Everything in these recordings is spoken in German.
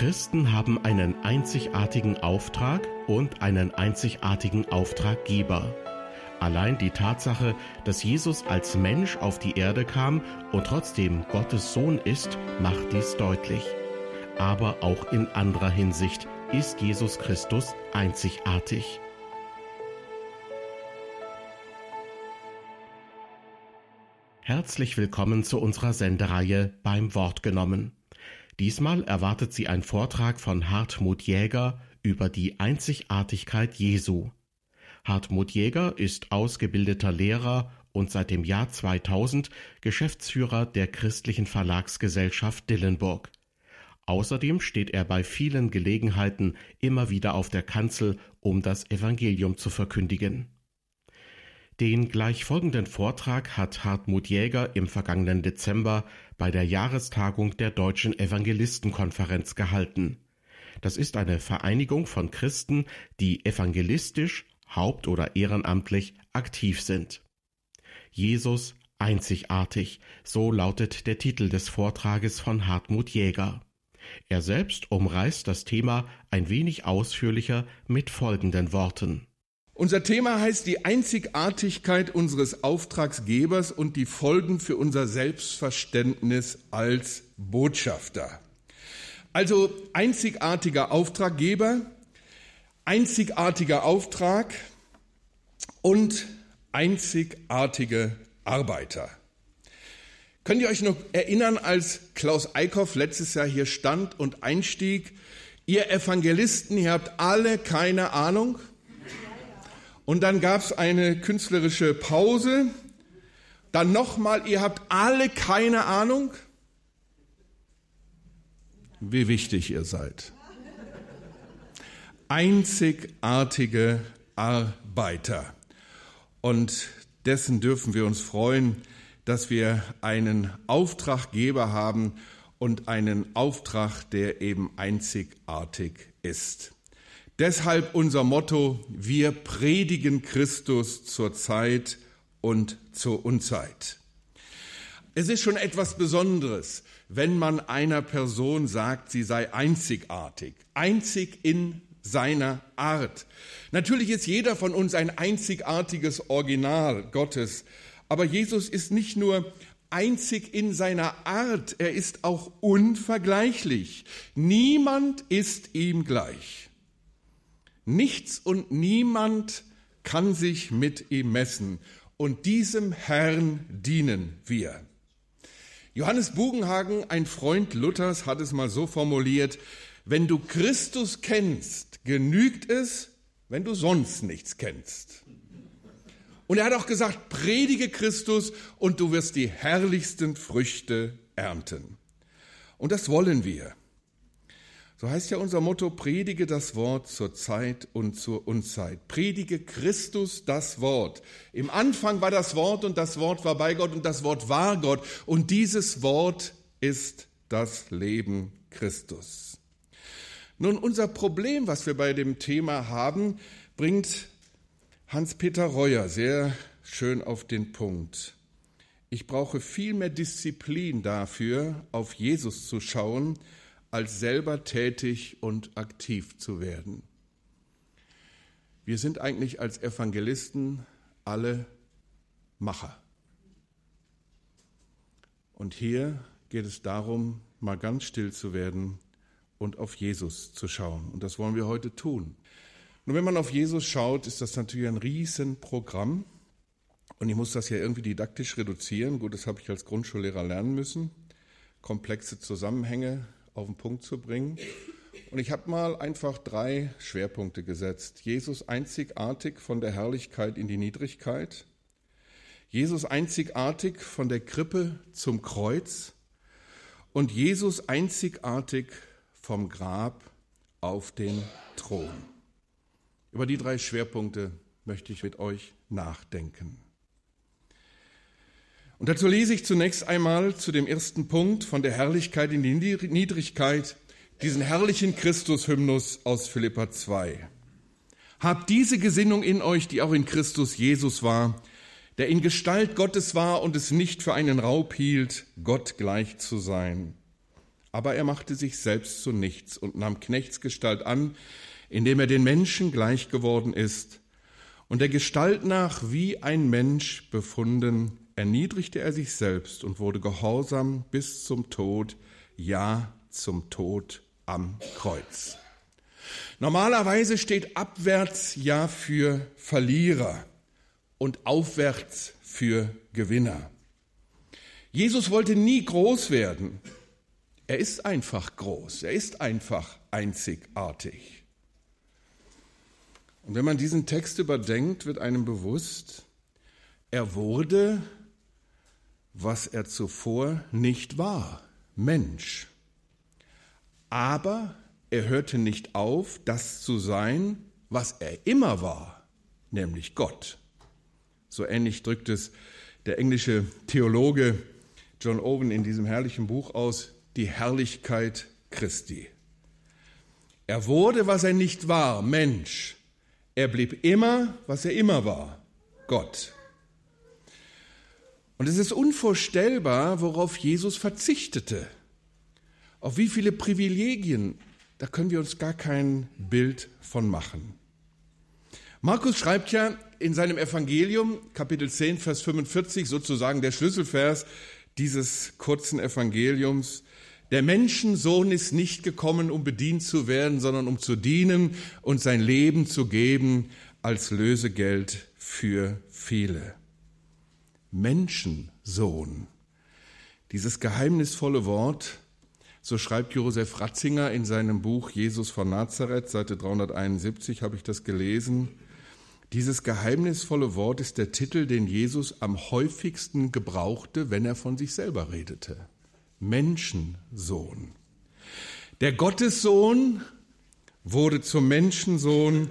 Christen haben einen einzigartigen Auftrag und einen einzigartigen Auftraggeber. Allein die Tatsache, dass Jesus als Mensch auf die Erde kam und trotzdem Gottes Sohn ist, macht dies deutlich. Aber auch in anderer Hinsicht ist Jesus Christus einzigartig. Herzlich willkommen zu unserer Sendereihe beim Wort genommen. Diesmal erwartet Sie ein Vortrag von Hartmut Jäger über die Einzigartigkeit Jesu. Hartmut Jäger ist ausgebildeter Lehrer und seit dem Jahr 2000 Geschäftsführer der christlichen Verlagsgesellschaft Dillenburg. Außerdem steht er bei vielen Gelegenheiten immer wieder auf der Kanzel, um das Evangelium zu verkündigen. Den gleich folgenden Vortrag hat Hartmut Jäger im vergangenen Dezember bei der Jahrestagung der Deutschen Evangelistenkonferenz gehalten. Das ist eine Vereinigung von Christen, die evangelistisch, haupt- oder ehrenamtlich aktiv sind. Jesus einzigartig, so lautet der Titel des Vortrages von Hartmut Jäger. Er selbst umreißt das Thema ein wenig ausführlicher mit folgenden Worten. Unser Thema heißt die Einzigartigkeit unseres Auftragsgebers und die Folgen für unser Selbstverständnis als Botschafter. Also einzigartiger Auftraggeber, einzigartiger Auftrag und einzigartige Arbeiter. Könnt ihr euch noch erinnern, als Klaus Eickhoff letztes Jahr hier stand und einstieg, ihr Evangelisten, ihr habt alle keine Ahnung? Und dann gab es eine künstlerische Pause. Dann nochmal, ihr habt alle keine Ahnung, wie wichtig ihr seid. Einzigartige Arbeiter. Und dessen dürfen wir uns freuen, dass wir einen Auftraggeber haben und einen Auftrag, der eben einzigartig ist. Deshalb unser Motto, wir predigen Christus zur Zeit und zur Unzeit. Es ist schon etwas Besonderes, wenn man einer Person sagt, sie sei einzigartig, einzig in seiner Art. Natürlich ist jeder von uns ein einzigartiges Original Gottes, aber Jesus ist nicht nur einzig in seiner Art, er ist auch unvergleichlich. Niemand ist ihm gleich. Nichts und niemand kann sich mit ihm messen. Und diesem Herrn dienen wir. Johannes Bugenhagen, ein Freund Luthers, hat es mal so formuliert, wenn du Christus kennst, genügt es, wenn du sonst nichts kennst. Und er hat auch gesagt, predige Christus und du wirst die herrlichsten Früchte ernten. Und das wollen wir. So heißt ja unser Motto, predige das Wort zur Zeit und zur Unzeit. Predige Christus das Wort. Im Anfang war das Wort und das Wort war bei Gott und das Wort war Gott. Und dieses Wort ist das Leben Christus. Nun, unser Problem, was wir bei dem Thema haben, bringt Hans-Peter Reuer sehr schön auf den Punkt. Ich brauche viel mehr Disziplin dafür, auf Jesus zu schauen, als selber tätig und aktiv zu werden. Wir sind eigentlich als Evangelisten alle Macher. Und hier geht es darum, mal ganz still zu werden und auf Jesus zu schauen. Und das wollen wir heute tun. Nur wenn man auf Jesus schaut, ist das natürlich ein Riesenprogramm. Und ich muss das ja irgendwie didaktisch reduzieren. Gut, das habe ich als Grundschullehrer lernen müssen. Komplexe Zusammenhänge auf den Punkt zu bringen. Und ich habe mal einfach drei Schwerpunkte gesetzt. Jesus einzigartig von der Herrlichkeit in die Niedrigkeit. Jesus einzigartig von der Krippe zum Kreuz. Und Jesus einzigartig vom Grab auf den Thron. Über die drei Schwerpunkte möchte ich mit euch nachdenken. Und dazu lese ich zunächst einmal zu dem ersten Punkt von der Herrlichkeit in die Niedrigkeit diesen herrlichen Christus-Hymnus aus Philippa 2. Habt diese Gesinnung in euch, die auch in Christus Jesus war, der in Gestalt Gottes war und es nicht für einen Raub hielt, Gott gleich zu sein. Aber er machte sich selbst zu nichts und nahm Knechtsgestalt an, indem er den Menschen gleich geworden ist. Und der Gestalt nach wie ein Mensch befunden, erniedrigte er sich selbst und wurde gehorsam bis zum Tod, ja zum Tod am Kreuz. Normalerweise steht abwärts ja für Verlierer und aufwärts für Gewinner. Jesus wollte nie groß werden. Er ist einfach groß, er ist einfach einzigartig. Und wenn man diesen Text überdenkt, wird einem bewusst, er wurde, was er zuvor nicht war, Mensch. Aber er hörte nicht auf, das zu sein, was er immer war, nämlich Gott. So ähnlich drückt es der englische Theologe John Owen in diesem herrlichen Buch aus, die Herrlichkeit Christi. Er wurde, was er nicht war, Mensch. Er blieb immer, was er immer war, Gott. Und es ist unvorstellbar, worauf Jesus verzichtete. Auf wie viele Privilegien, da können wir uns gar kein Bild von machen. Markus schreibt ja in seinem Evangelium, Kapitel 10, Vers 45, sozusagen der Schlüsselvers dieses kurzen Evangeliums, der Menschensohn ist nicht gekommen, um bedient zu werden, sondern um zu dienen und sein Leben zu geben als Lösegeld für viele. Menschensohn. Dieses geheimnisvolle Wort, so schreibt Josef Ratzinger in seinem Buch Jesus von Nazareth, Seite 371 habe ich das gelesen. Dieses geheimnisvolle Wort ist der Titel, den Jesus am häufigsten gebrauchte, wenn er von sich selber redete. Menschensohn. Der Gottessohn wurde zum Menschensohn,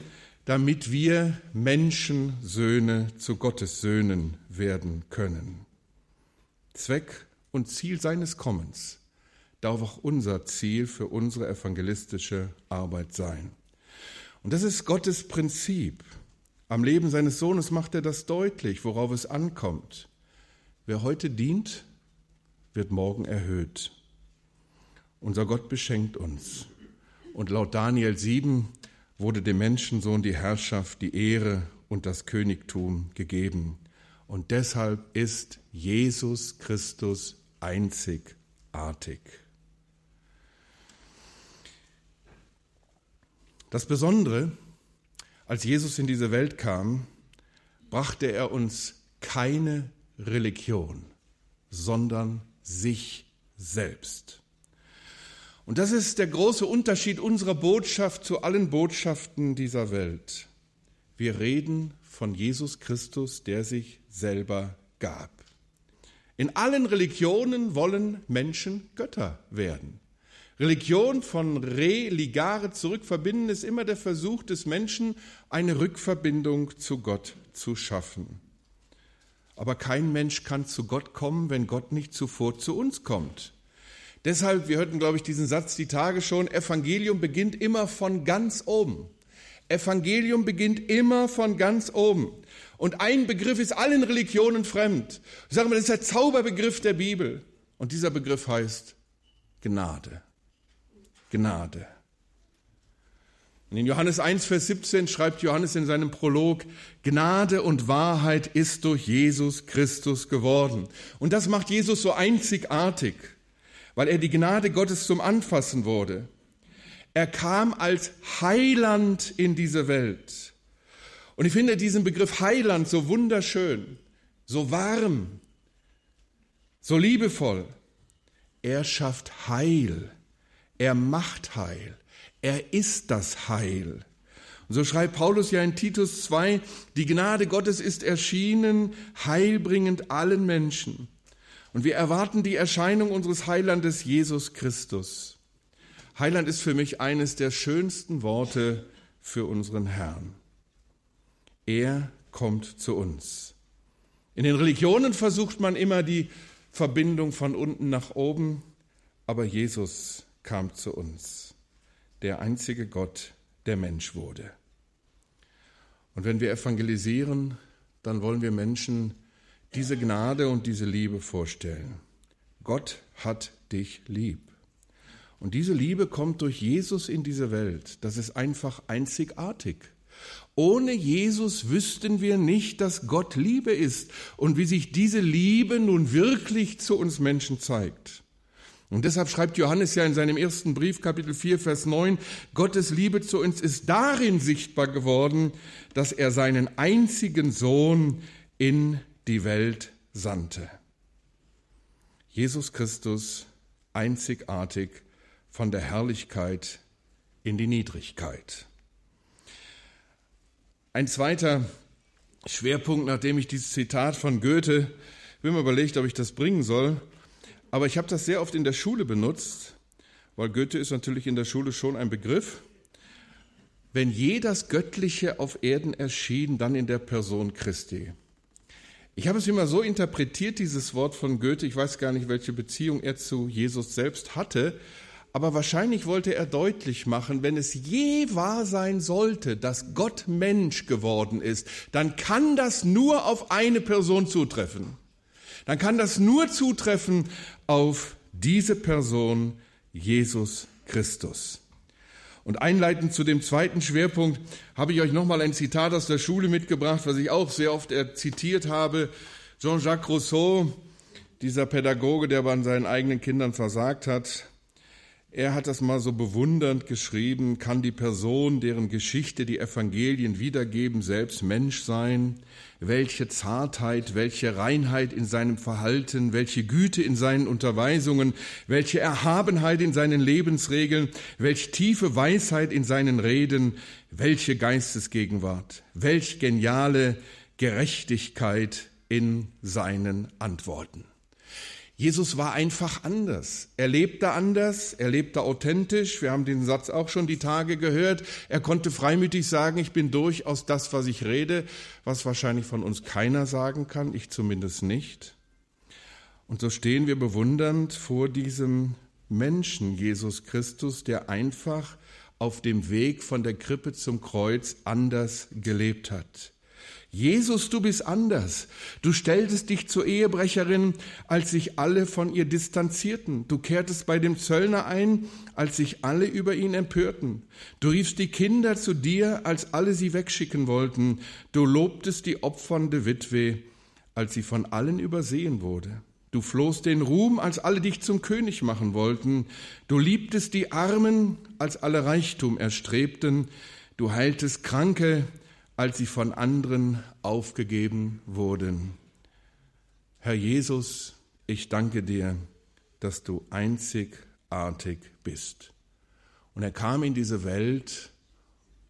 damit wir Menschensöhne zu Gottessöhnen werden können. Zweck und Ziel seines Kommens darf auch unser Ziel für unsere evangelistische Arbeit sein. Und das ist Gottes Prinzip. Am Leben seines Sohnes macht er das deutlich, worauf es ankommt. Wer heute dient, wird morgen erhöht. Unser Gott beschenkt uns. Und laut Daniel 7 wurde dem Menschensohn die Herrschaft, die Ehre und das Königtum gegeben. Und deshalb ist Jesus Christus einzigartig. Das Besondere als Jesus in diese Welt kam, brachte er uns keine Religion, sondern sich selbst. Und das ist der große Unterschied unserer Botschaft zu allen Botschaften dieser Welt. Wir reden von Jesus Christus, der sich selber gab. In allen Religionen wollen Menschen Götter werden. Religion von religare zurückverbinden ist immer der Versuch des Menschen, eine Rückverbindung zu Gott zu schaffen. Aber kein Mensch kann zu Gott kommen, wenn Gott nicht zuvor zu uns kommt. Deshalb, wir hörten, glaube ich, diesen Satz die Tage schon, Evangelium beginnt immer von ganz oben. Evangelium beginnt immer von ganz oben. Und ein Begriff ist allen Religionen fremd. Ich sage mal, das ist der Zauberbegriff der Bibel. Und dieser Begriff heißt Gnade. Gnade. Und in Johannes 1, Vers 17 schreibt Johannes in seinem Prolog, Gnade und Wahrheit ist durch Jesus Christus geworden. Und das macht Jesus so einzigartig, weil er die Gnade Gottes zum Anfassen wurde. Er kam als Heiland in diese Welt. Und ich finde diesen Begriff Heiland so wunderschön, so warm, so liebevoll. Er schafft Heil. Er macht Heil. Er ist das Heil. Und so schreibt Paulus ja in Titus 2, die Gnade Gottes ist erschienen, heilbringend allen Menschen. Und wir erwarten die Erscheinung unseres Heilandes Jesus Christus. Heiland ist für mich eines der schönsten Worte für unseren Herrn. Er kommt zu uns. In den Religionen versucht man immer die Verbindung von unten nach oben, aber Jesus kam zu uns, der einzige Gott, der Mensch wurde. Und wenn wir evangelisieren, dann wollen wir Menschen diese Gnade und diese Liebe vorstellen. Gott hat dich lieb. Und diese Liebe kommt durch Jesus in diese Welt. Das ist einfach einzigartig. Ohne Jesus wüssten wir nicht, dass Gott Liebe ist und wie sich diese Liebe nun wirklich zu uns Menschen zeigt. Und deshalb schreibt Johannes ja in seinem ersten Brief, Kapitel 4, Vers 9, Gottes Liebe zu uns ist darin sichtbar geworden, dass er seinen einzigen Sohn in die Welt sandte. Jesus Christus einzigartig von der Herrlichkeit in die Niedrigkeit. Ein zweiter Schwerpunkt, nachdem ich dieses Zitat von Goethe, ich bin mir überlegt, ob ich das bringen soll, aber ich habe das sehr oft in der Schule benutzt, weil Goethe ist natürlich in der Schule schon ein Begriff. Wenn je das Göttliche auf Erden erschien, dann in der Person Christi. Ich habe es immer so interpretiert, dieses Wort von Goethe, ich weiß gar nicht, welche Beziehung er zu Jesus selbst hatte, aber wahrscheinlich wollte er deutlich machen, wenn es je wahr sein sollte, dass Gott Mensch geworden ist, dann kann das nur auf eine Person zutreffen. Dann kann das nur zutreffen auf diese Person, Jesus Christus. Und einleitend zu dem zweiten Schwerpunkt habe ich euch nochmal ein Zitat aus der Schule mitgebracht, was ich auch sehr oft zitiert habe. Jean-Jacques Rousseau, dieser Pädagoge, der bei seinen eigenen Kindern versagt hat, er hat das mal so bewundernd geschrieben, kann die Person, deren Geschichte die Evangelien wiedergeben, selbst Mensch sein? Welche Zartheit, welche Reinheit in seinem Verhalten, welche Güte in seinen Unterweisungen, welche Erhabenheit in seinen Lebensregeln, welche tiefe Weisheit in seinen Reden, welche Geistesgegenwart, welch geniale Gerechtigkeit in seinen Antworten. Jesus war einfach anders. Er lebte anders, er lebte authentisch. Wir haben den Satz auch schon die Tage gehört. Er konnte freimütig sagen, ich bin durchaus das, was ich rede, was wahrscheinlich von uns keiner sagen kann, ich zumindest nicht. Und so stehen wir bewundernd vor diesem Menschen, Jesus Christus, der einfach auf dem Weg von der Krippe zum Kreuz anders gelebt hat. Jesus, du bist anders. Du stelltest dich zur Ehebrecherin, als sich alle von ihr distanzierten. Du kehrtest bei dem Zöllner ein, als sich alle über ihn empörten. Du riefst die Kinder zu dir, als alle sie wegschicken wollten. Du lobtest die opfernde Witwe, als sie von allen übersehen wurde. Du flohst den Ruhm, als alle dich zum König machen wollten. Du liebtest die Armen, als alle Reichtum erstrebten. Du heiltest Kranke, als sie von anderen aufgegeben wurden. Herr Jesus, ich danke dir, dass du einzigartig bist. Und er kam in diese Welt,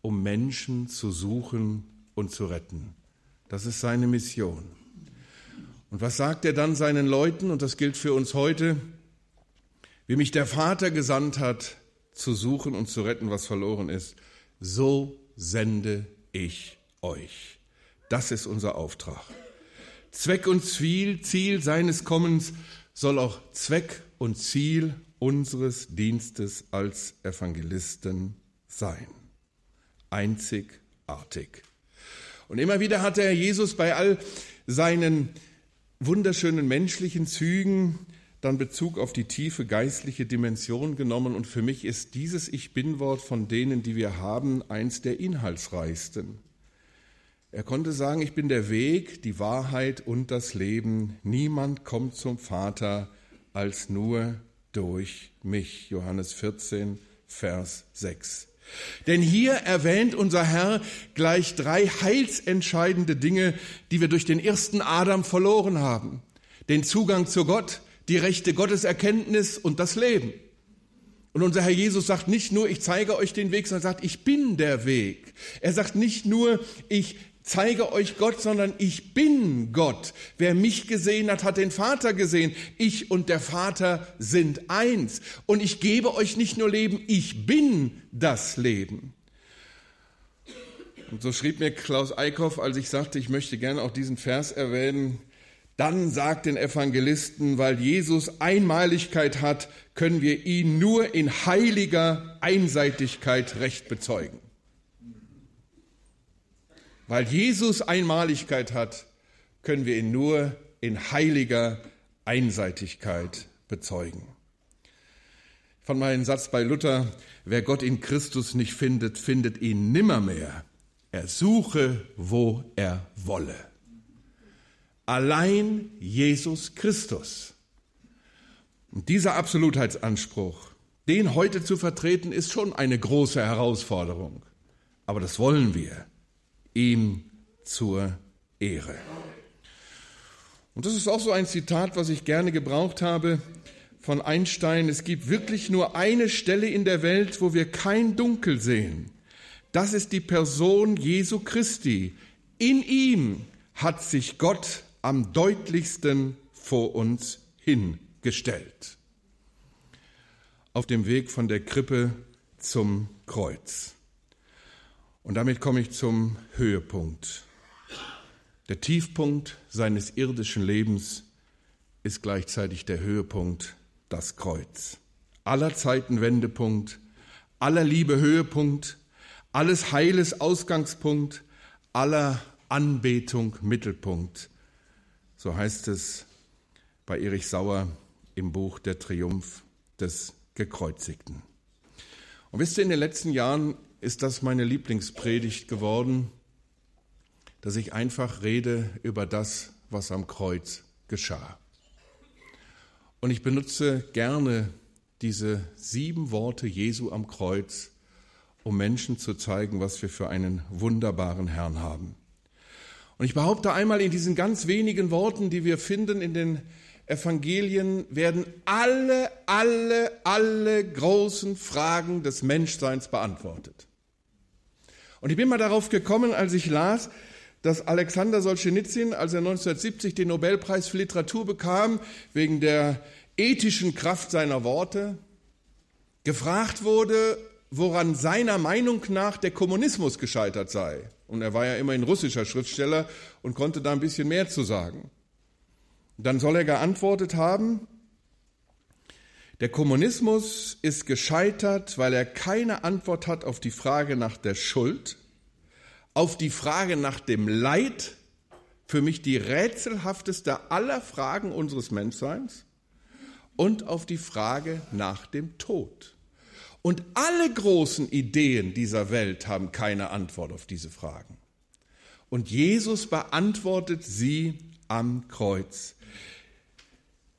um Menschen zu suchen und zu retten. Das ist seine Mission. Und was sagt er dann seinen Leuten? Und das gilt für uns heute. Wie mich der Vater gesandt hat, zu suchen und zu retten, was verloren ist, so sende ich euch. Das ist unser Auftrag. Zweck und Ziel, Ziel seines Kommens soll auch Zweck und Ziel unseres Dienstes als Evangelisten sein. Einzigartig. Und immer wieder hat der Jesus bei all seinen wunderschönen menschlichen Zügen dann Bezug auf die tiefe geistliche Dimension genommen. Und für mich ist dieses Ich bin-Wort von denen, die wir haben, eins der inhaltsreichsten. Er konnte sagen, ich bin der Weg, die Wahrheit und das Leben. Niemand kommt zum Vater als nur durch mich. Johannes 14, Vers 6. Denn hier erwähnt unser Herr gleich drei heilsentscheidende Dinge, die wir durch den ersten Adam verloren haben. Den Zugang zu Gott, die rechte Gotteserkenntnis und das Leben. Und unser Herr Jesus sagt nicht nur, ich zeige euch den Weg, sondern sagt, ich bin der Weg. Er sagt nicht nur, ich zeige euch Gott, sondern ich bin Gott. Wer mich gesehen hat, hat den Vater gesehen. Ich und der Vater sind eins. Und ich gebe euch nicht nur Leben, ich bin das Leben. Und so schrieb mir Klaus Eickhoff, als ich sagte, ich möchte gerne auch diesen Vers erwähnen, dann sagt den Evangelisten, weil Jesus Einmaligkeit hat, können wir ihn nur in heiliger Einseitigkeit recht bezeugen. Weil Jesus Einmaligkeit hat, können wir ihn nur in heiliger Einseitigkeit bezeugen. von meinem Satz bei Luther, wer Gott in Christus nicht findet, findet ihn nimmermehr. Er suche, wo er wolle. Allein Jesus Christus. Und dieser Absolutheitsanspruch, den heute zu vertreten, ist schon eine große Herausforderung. Aber das wollen wir, ihm zur Ehre. Und das ist auch so ein Zitat, was ich gerne gebraucht habe von Einstein. Es gibt wirklich nur eine Stelle in der Welt, wo wir kein Dunkel sehen. Das ist die Person Jesu Christi. In ihm hat sich Gott am deutlichsten vor uns hingestellt. Auf dem Weg von der Krippe zum Kreuz. Und damit komme ich zum Höhepunkt. Der Tiefpunkt seines irdischen Lebens ist gleichzeitig der Höhepunkt, das Kreuz. Aller Zeiten Wendepunkt, aller Liebe Höhepunkt, alles Heiles Ausgangspunkt, aller Anbetung Mittelpunkt. So heißt es bei Erich Sauer im Buch Der Triumph des Gekreuzigten. Und wisst ihr, in den letzten Jahren ist das meine Lieblingspredigt geworden, dass ich einfach rede über das, was am Kreuz geschah. Und ich benutze gerne diese sieben Worte Jesu am Kreuz, um Menschen zu zeigen, was wir für einen wunderbaren Herrn haben. Und ich behaupte einmal, in diesen ganz wenigen Worten, die wir finden in den Evangelien, werden alle, alle, alle großen Fragen des Menschseins beantwortet. Und ich bin mal darauf gekommen, als ich las, dass Alexander Solzhenitsyn, als er 1970 den Nobelpreis für Literatur bekam, wegen der ethischen Kraft seiner Worte, gefragt wurde, woran seiner Meinung nach der Kommunismus gescheitert sei. Und er war ja immerhin russischer Schriftsteller und konnte da ein bisschen mehr zu sagen. Dann soll er geantwortet haben, der Kommunismus ist gescheitert, weil er keine Antwort hat auf die Frage nach der Schuld, auf die Frage nach dem Leid, für mich die rätselhafteste aller Fragen unseres Menschseins, und auf die Frage nach dem Tod. Und alle großen Ideen dieser Welt haben keine Antwort auf diese Fragen. Und Jesus beantwortet sie am Kreuz.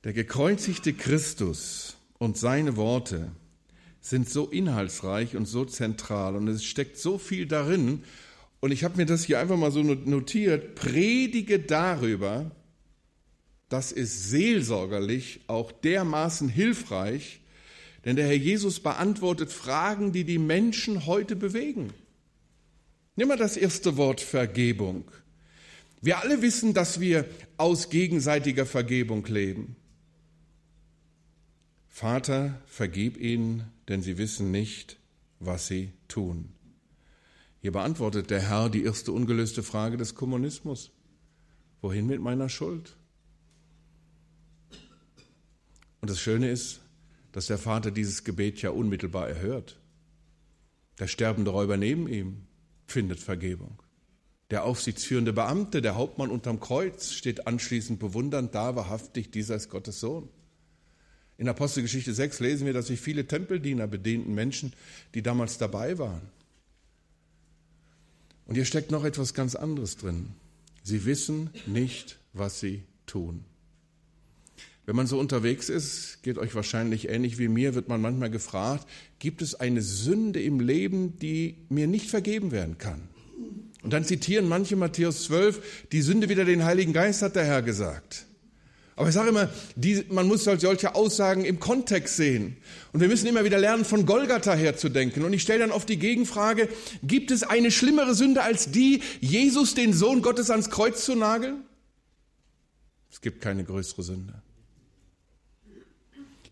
Der gekreuzigte Christus und seine Worte sind so inhaltsreich und so zentral und es steckt so viel darin, und ich habe mir das hier einfach mal so notiert, predige darüber, das ist seelsorgerlich auch dermaßen hilfreich, denn der Herr Jesus beantwortet Fragen, die die Menschen heute bewegen. Nimm mal das erste Wort Vergebung. Wir alle wissen, dass wir aus gegenseitiger Vergebung leben. Vater, vergib ihnen, denn sie wissen nicht, was sie tun. Hier beantwortet der Herr die erste ungelöste Frage des Kommunismus. Wohin mit meiner Schuld? Und das Schöne ist, dass der Vater dieses Gebet ja unmittelbar erhört. Der sterbende Räuber neben ihm findet Vergebung. Der aufsichtsführende Beamte, der Hauptmann unterm Kreuz, steht anschließend bewundernd da, wahrhaftig, dieser ist Gottes Sohn. In Apostelgeschichte 6 lesen wir, dass sich viele Tempeldiener bedienten, Menschen, die damals dabei waren. Und hier steckt noch etwas ganz anderes drin. Sie wissen nicht, was sie tun. Wenn man so unterwegs ist, geht euch wahrscheinlich ähnlich wie mir, wird man manchmal gefragt, gibt es eine Sünde im Leben, die mir nicht vergeben werden kann? Und dann zitieren manche Matthäus 12, die Sünde wieder den Heiligen Geist, hat der Herr gesagt. Aber ich sage immer, die, man muss halt solche Aussagen im Kontext sehen. Und wir müssen immer wieder lernen, von Golgatha herzudenken. Und ich stelle dann oft die Gegenfrage, gibt es eine schlimmere Sünde als die, Jesus, den Sohn Gottes, ans Kreuz zu nageln? Es gibt keine größere Sünde.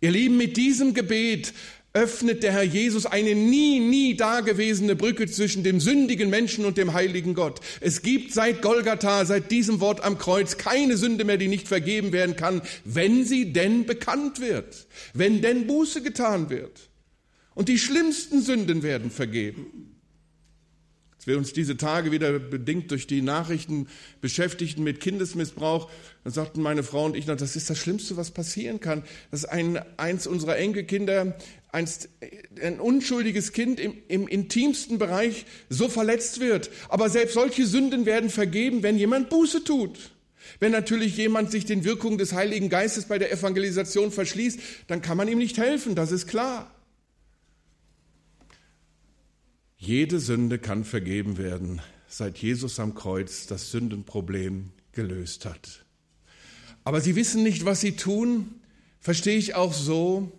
Ihr Lieben, mit diesem Gebet öffnet der Herr Jesus eine nie, nie dagewesene Brücke zwischen dem sündigen Menschen und dem heiligen Gott. Es gibt seit Golgatha, seit diesem Wort am Kreuz, keine Sünde mehr, die nicht vergeben werden kann, wenn sie denn bekannt wird, wenn denn Buße getan wird. Und die schlimmsten Sünden werden vergeben. Als wir uns diese Tage wieder bedingt durch die Nachrichten beschäftigten mit Kindesmissbrauch, dann sagten meine Frau und ich das ist das Schlimmste, was passieren kann, dass ein, eins unserer Enkelkinder, eins, ein unschuldiges Kind im, im intimsten Bereich so verletzt wird. Aber selbst solche Sünden werden vergeben, wenn jemand Buße tut. Wenn natürlich jemand sich den Wirkungen des Heiligen Geistes bei der Evangelisation verschließt, dann kann man ihm nicht helfen, das ist klar. Jede Sünde kann vergeben werden, seit Jesus am Kreuz das Sündenproblem gelöst hat. Aber sie wissen nicht, was sie tun, verstehe ich auch so.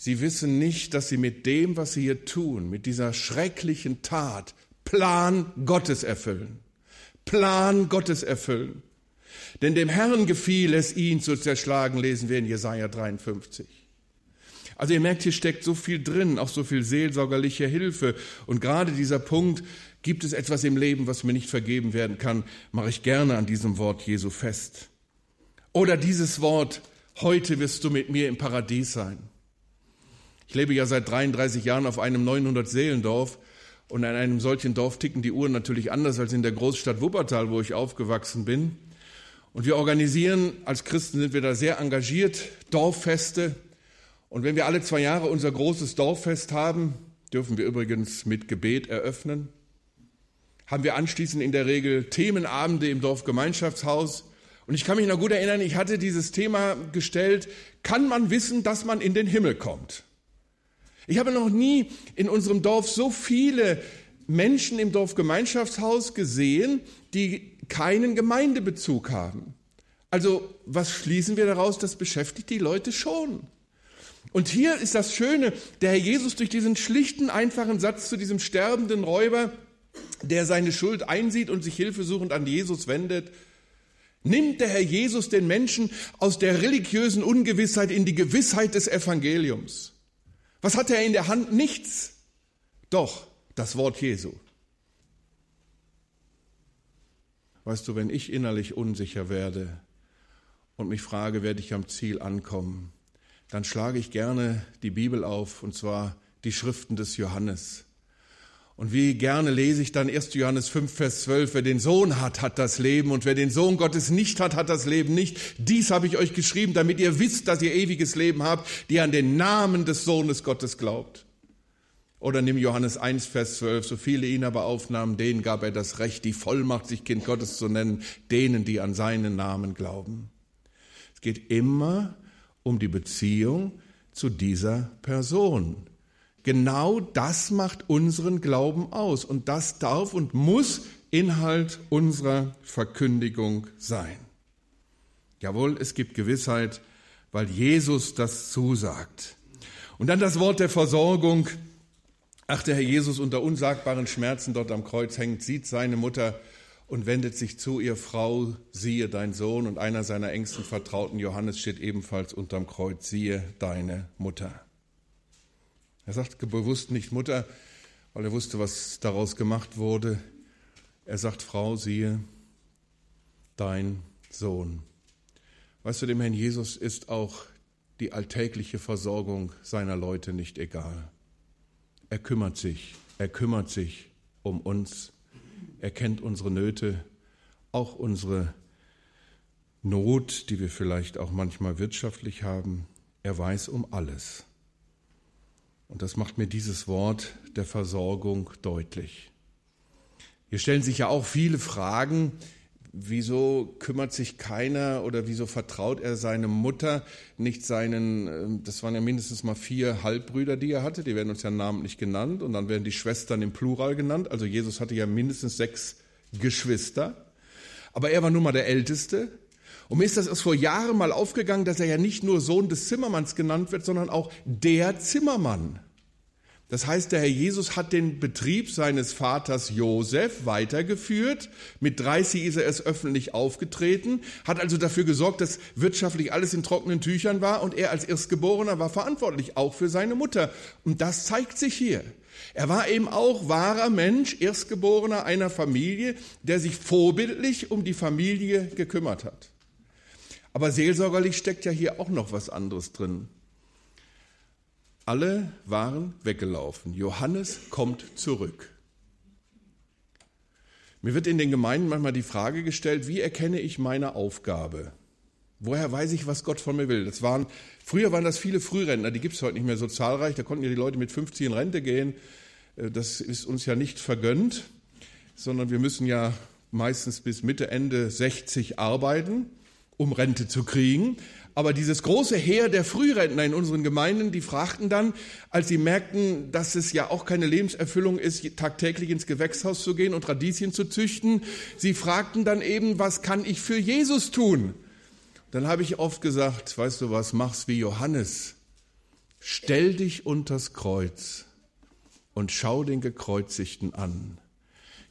Sie wissen nicht, dass sie mit dem, was sie hier tun, mit dieser schrecklichen Tat, Plan Gottes erfüllen. Plan Gottes erfüllen. Denn dem Herrn gefiel es, ihn zu zerschlagen, lesen wir in Jesaja 53. Also ihr merkt, hier steckt so viel drin, auch so viel seelsorgerliche Hilfe. Und gerade dieser Punkt, gibt es etwas im Leben, was mir nicht vergeben werden kann, mache ich gerne an diesem Wort Jesu fest. Oder dieses Wort, heute wirst du mit mir im Paradies sein. Ich lebe ja seit 33 Jahren auf einem 900 Seelendorf und an einem solchen Dorf ticken die Uhren natürlich anders als in der Großstadt Wuppertal, wo ich aufgewachsen bin. Und wir organisieren, als Christen sind wir da sehr engagiert, Dorffeste, und wenn wir alle zwei Jahre unser großes Dorffest haben, dürfen wir übrigens mit Gebet eröffnen, haben wir anschließend in der Regel Themenabende im Dorfgemeinschaftshaus. Und ich kann mich noch gut erinnern, ich hatte dieses Thema gestellt, kann man wissen, dass man in den Himmel kommt? Ich habe noch nie in unserem Dorf so viele Menschen im Dorfgemeinschaftshaus gesehen, die keinen Gemeindebezug haben. Also was schließen wir daraus? Das beschäftigt die Leute schon. Und hier ist das Schöne, der Herr Jesus durch diesen schlichten, einfachen Satz zu diesem sterbenden Räuber, der seine Schuld einsieht und sich hilfesuchend an Jesus wendet, nimmt der Herr Jesus den Menschen aus der religiösen Ungewissheit in die Gewissheit des Evangeliums. Was hat er in der Hand? Nichts. Doch das Wort Jesu. Weißt du, wenn ich innerlich unsicher werde und mich frage, werde ich am Ziel ankommen, dann schlage ich gerne die Bibel auf, und zwar die Schriften des Johannes. Und wie gerne lese ich dann 1. Johannes 5, Vers 12, wer den Sohn hat, hat das Leben, und wer den Sohn Gottes nicht hat, hat das Leben nicht. Dies habe ich euch geschrieben, damit ihr wisst, dass ihr ewiges Leben habt, die an den Namen des Sohnes Gottes glaubt. Oder nimm Johannes 1, Vers 12, so viele ihn aber aufnahmen, denen gab er das Recht, die Vollmacht, sich Kind Gottes zu nennen, denen, die an seinen Namen glauben. Es geht immer um die Beziehung zu dieser Person. Genau das macht unseren Glauben aus und das darf und muss Inhalt unserer Verkündigung sein. Jawohl, es gibt Gewissheit, weil Jesus das zusagt. Und dann das Wort der Versorgung. Ach, der Herr Jesus unter unsagbaren Schmerzen dort am Kreuz hängt, sieht seine Mutter und wendet sich zu ihr Frau, siehe dein Sohn und einer seiner engsten Vertrauten, Johannes, steht ebenfalls unterm Kreuz, siehe deine Mutter. Er sagt bewusst nicht Mutter, weil er wusste, was daraus gemacht wurde. Er sagt Frau, siehe dein Sohn. Weißt du, dem Herrn Jesus ist auch die alltägliche Versorgung seiner Leute nicht egal. Er kümmert sich, er kümmert sich um uns er kennt unsere Nöte, auch unsere Not, die wir vielleicht auch manchmal wirtschaftlich haben. Er weiß um alles. Und das macht mir dieses Wort der Versorgung deutlich. Hier stellen sich ja auch viele Fragen, wieso kümmert sich keiner oder wieso vertraut er seine Mutter nicht seinen, ähm, das waren ja mindestens mal vier Halbbrüder, die er hatte, die werden uns ja namentlich genannt und dann werden die Schwestern im Plural genannt. Also Jesus hatte ja mindestens sechs Geschwister, aber er war nun mal der Älteste. Und mir ist das erst vor Jahren mal aufgegangen, dass er ja nicht nur Sohn des Zimmermanns genannt wird, sondern auch der Zimmermann. Das heißt, der Herr Jesus hat den Betrieb seines Vaters Josef weitergeführt. Mit 30 ist er erst öffentlich aufgetreten, hat also dafür gesorgt, dass wirtschaftlich alles in trockenen Tüchern war und er als Erstgeborener war verantwortlich, auch für seine Mutter. Und das zeigt sich hier. Er war eben auch wahrer Mensch, Erstgeborener einer Familie, der sich vorbildlich um die Familie gekümmert hat. Aber seelsorgerlich steckt ja hier auch noch was anderes drin. Alle waren weggelaufen. Johannes kommt zurück. Mir wird in den Gemeinden manchmal die Frage gestellt, wie erkenne ich meine Aufgabe? Woher weiß ich, was Gott von mir will? Das waren, früher waren das viele Frührentner, die gibt es heute nicht mehr so zahlreich. Da konnten ja die Leute mit 50 in Rente gehen. Äh, das ist uns ja nicht vergönnt, sondern wir müssen ja meistens bis Mitte, Ende 60 arbeiten, um Rente zu kriegen. Aber dieses große Heer der Frührentner in unseren Gemeinden, die fragten dann, als sie merkten, dass es ja auch keine Lebenserfüllung ist, tagtäglich ins Gewächshaus zu gehen und Radieschen zu züchten, sie fragten dann eben, was kann ich für Jesus tun? Dann habe ich oft gesagt, weißt du was, mach's wie Johannes. Stell dich unters Kreuz und schau den Gekreuzigten an.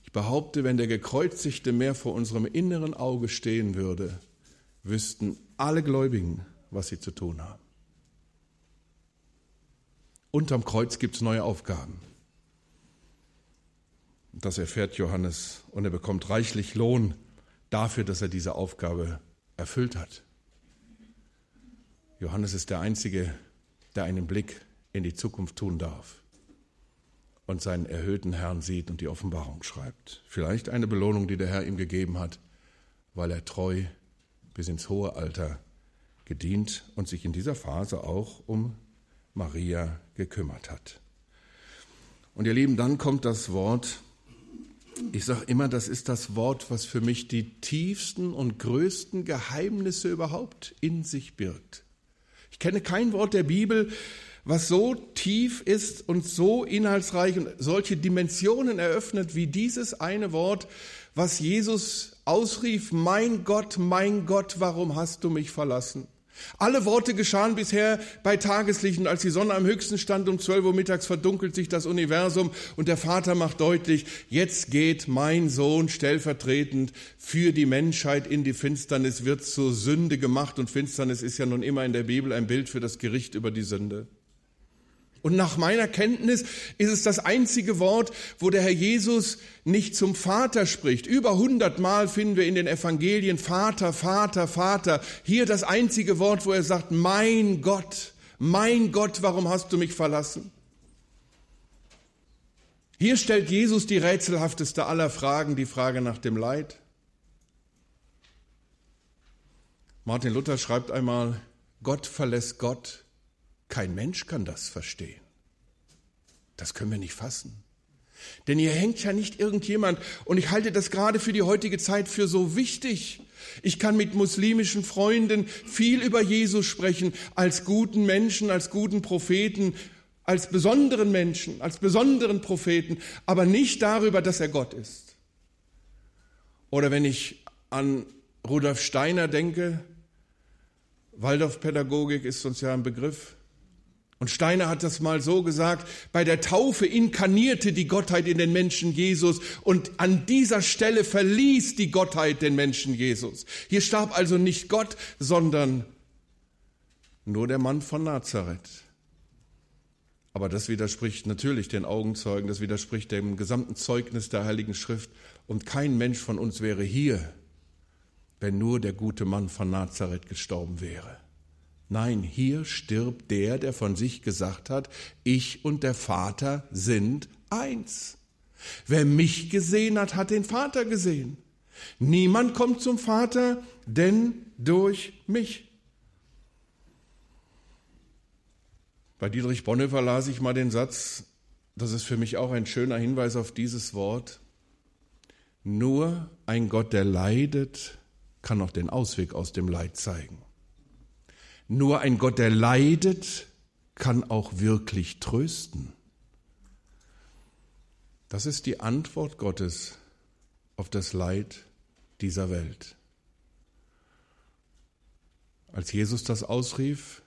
Ich behaupte, wenn der Gekreuzigte mehr vor unserem inneren Auge stehen würde, wüssten alle Gläubigen, was sie zu tun haben. Unterm Kreuz gibt es neue Aufgaben. Das erfährt Johannes und er bekommt reichlich Lohn dafür, dass er diese Aufgabe erfüllt hat. Johannes ist der Einzige, der einen Blick in die Zukunft tun darf und seinen erhöhten Herrn sieht und die Offenbarung schreibt. Vielleicht eine Belohnung, die der Herr ihm gegeben hat, weil er treu bis ins hohe Alter gedient und sich in dieser Phase auch um Maria gekümmert hat. Und ihr Lieben, dann kommt das Wort, ich sage immer, das ist das Wort, was für mich die tiefsten und größten Geheimnisse überhaupt in sich birgt. Ich kenne kein Wort der Bibel, was so tief ist und so inhaltsreich und solche Dimensionen eröffnet wie dieses eine Wort, was Jesus ausrief, mein Gott, mein Gott, warum hast du mich verlassen? Alle Worte geschahen bisher bei Tageslicht und als die Sonne am höchsten stand um 12 Uhr mittags verdunkelt sich das Universum und der Vater macht deutlich, jetzt geht mein Sohn stellvertretend für die Menschheit in die Finsternis, wird zur Sünde gemacht und Finsternis ist ja nun immer in der Bibel ein Bild für das Gericht über die Sünde. Und nach meiner Kenntnis ist es das einzige Wort, wo der Herr Jesus nicht zum Vater spricht. Über hundertmal finden wir in den Evangelien Vater, Vater, Vater. Hier das einzige Wort, wo er sagt, mein Gott, mein Gott, warum hast du mich verlassen? Hier stellt Jesus die rätselhafteste aller Fragen, die Frage nach dem Leid. Martin Luther schreibt einmal, Gott verlässt Gott, kein Mensch kann das verstehen. Das können wir nicht fassen. Denn hier hängt ja nicht irgendjemand. Und ich halte das gerade für die heutige Zeit für so wichtig. Ich kann mit muslimischen Freunden viel über Jesus sprechen, als guten Menschen, als guten Propheten, als besonderen Menschen, als besonderen Propheten, aber nicht darüber, dass er Gott ist. Oder wenn ich an Rudolf Steiner denke, Waldorfpädagogik ist uns ja ein Begriff, und Steiner hat das mal so gesagt, bei der Taufe inkarnierte die Gottheit in den Menschen Jesus und an dieser Stelle verließ die Gottheit den Menschen Jesus. Hier starb also nicht Gott, sondern nur der Mann von Nazareth. Aber das widerspricht natürlich den Augenzeugen, das widerspricht dem gesamten Zeugnis der Heiligen Schrift und kein Mensch von uns wäre hier, wenn nur der gute Mann von Nazareth gestorben wäre. Nein, hier stirbt der, der von sich gesagt hat, ich und der Vater sind eins. Wer mich gesehen hat, hat den Vater gesehen. Niemand kommt zum Vater, denn durch mich. Bei Dietrich Bonhoeffer las ich mal den Satz, das ist für mich auch ein schöner Hinweis auf dieses Wort. Nur ein Gott, der leidet, kann auch den Ausweg aus dem Leid zeigen. Nur ein Gott, der leidet, kann auch wirklich trösten. Das ist die Antwort Gottes auf das Leid dieser Welt. Als Jesus das ausrief,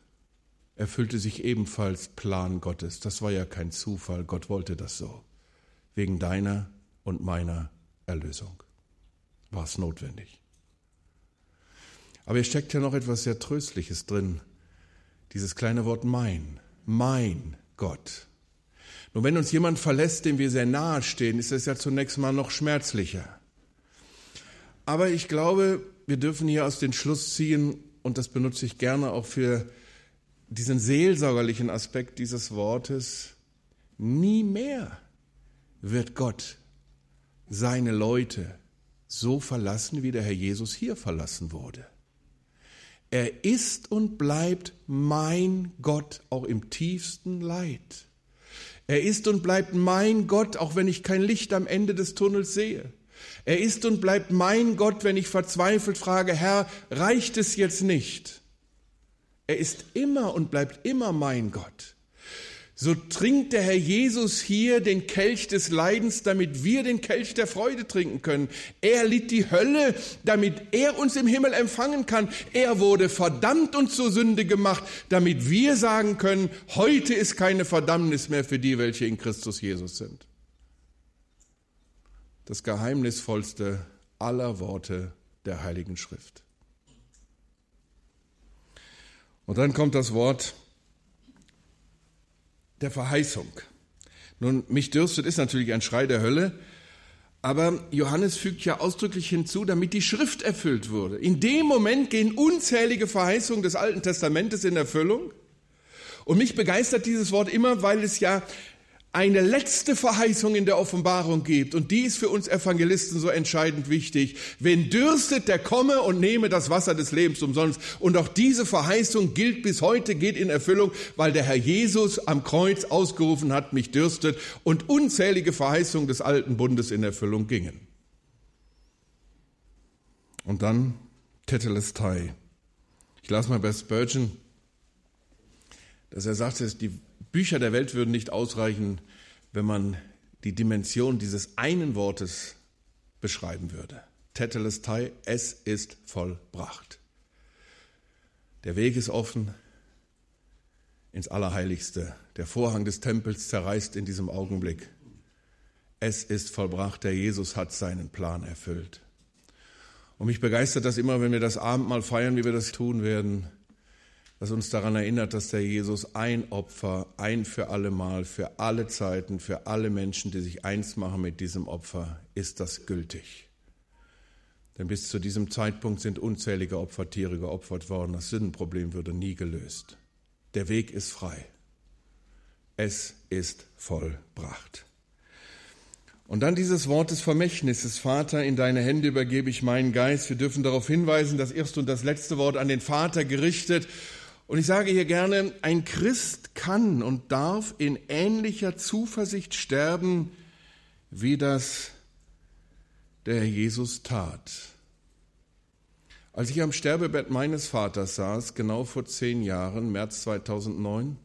erfüllte sich ebenfalls Plan Gottes. Das war ja kein Zufall, Gott wollte das so. Wegen deiner und meiner Erlösung war es notwendig. Aber hier steckt ja noch etwas sehr Tröstliches drin. Dieses kleine Wort mein, mein Gott. Nur wenn uns jemand verlässt, dem wir sehr nahe stehen, ist es ja zunächst mal noch schmerzlicher. Aber ich glaube, wir dürfen hier aus den Schluss ziehen, und das benutze ich gerne auch für diesen seelsorgerlichen Aspekt dieses Wortes, nie mehr wird Gott seine Leute so verlassen, wie der Herr Jesus hier verlassen wurde. Er ist und bleibt mein Gott auch im tiefsten Leid. Er ist und bleibt mein Gott, auch wenn ich kein Licht am Ende des Tunnels sehe. Er ist und bleibt mein Gott, wenn ich verzweifelt frage, Herr, reicht es jetzt nicht? Er ist immer und bleibt immer mein Gott so trinkt der Herr Jesus hier den Kelch des Leidens, damit wir den Kelch der Freude trinken können. Er litt die Hölle, damit er uns im Himmel empfangen kann. Er wurde verdammt und zur Sünde gemacht, damit wir sagen können, heute ist keine Verdammnis mehr für die, welche in Christus Jesus sind. Das geheimnisvollste aller Worte der Heiligen Schrift. Und dann kommt das Wort, der Verheißung. Nun, mich dürstet ist natürlich ein Schrei der Hölle, aber Johannes fügt ja ausdrücklich hinzu, damit die Schrift erfüllt wurde. In dem Moment gehen unzählige Verheißungen des Alten Testamentes in Erfüllung. Und mich begeistert dieses Wort immer, weil es ja eine letzte Verheißung in der Offenbarung gibt. Und die ist für uns Evangelisten so entscheidend wichtig. Wenn dürstet, der komme und nehme das Wasser des Lebens umsonst. Und auch diese Verheißung gilt bis heute, geht in Erfüllung, weil der Herr Jesus am Kreuz ausgerufen hat, mich dürstet. Und unzählige Verheißungen des alten Bundes in Erfüllung gingen. Und dann Tetelestai. Ich las mal bei Spurgeon, dass er sagte, die Bücher der Welt würden nicht ausreichen, wenn man die Dimension dieses einen Wortes beschreiben würde. Tetelestai, es ist vollbracht. Der Weg ist offen ins Allerheiligste. Der Vorhang des Tempels zerreißt in diesem Augenblick. Es ist vollbracht, der Jesus hat seinen Plan erfüllt. Und mich begeistert das immer, wenn wir das Abendmahl feiern, wie wir das tun werden das uns daran erinnert, dass der Jesus ein Opfer, ein für alle Mal, für alle Zeiten, für alle Menschen, die sich eins machen mit diesem Opfer, ist das gültig. Denn bis zu diesem Zeitpunkt sind unzählige Opfertiere geopfert worden. Das Sündenproblem würde nie gelöst. Der Weg ist frei. Es ist vollbracht. Und dann dieses Wort des Vermächtnisses, Vater, in deine Hände übergebe ich meinen Geist. Wir dürfen darauf hinweisen, das erste und das letzte Wort an den Vater gerichtet und ich sage hier gerne, ein Christ kann und darf in ähnlicher Zuversicht sterben, wie das der Jesus tat. Als ich am Sterbebett meines Vaters saß, genau vor zehn Jahren, März 2009,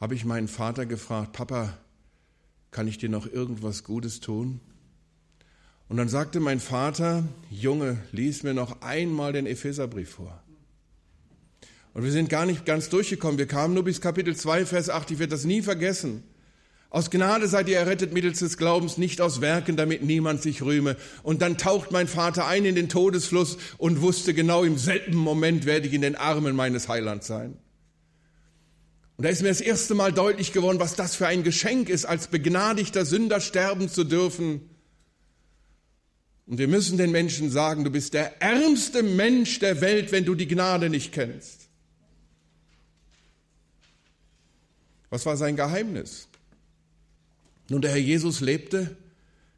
habe ich meinen Vater gefragt, Papa, kann ich dir noch irgendwas Gutes tun? Und dann sagte mein Vater, Junge, lies mir noch einmal den Epheserbrief vor. Und wir sind gar nicht ganz durchgekommen. Wir kamen nur bis Kapitel 2, Vers 8. Ich werde das nie vergessen. Aus Gnade seid ihr errettet mittels des Glaubens, nicht aus Werken, damit niemand sich rühme. Und dann taucht mein Vater ein in den Todesfluss und wusste genau im selben Moment werde ich in den Armen meines Heilands sein. Und da ist mir das erste Mal deutlich geworden, was das für ein Geschenk ist, als begnadigter Sünder sterben zu dürfen. Und wir müssen den Menschen sagen, du bist der ärmste Mensch der Welt, wenn du die Gnade nicht kennst. Was war sein Geheimnis? Nun, der Herr Jesus lebte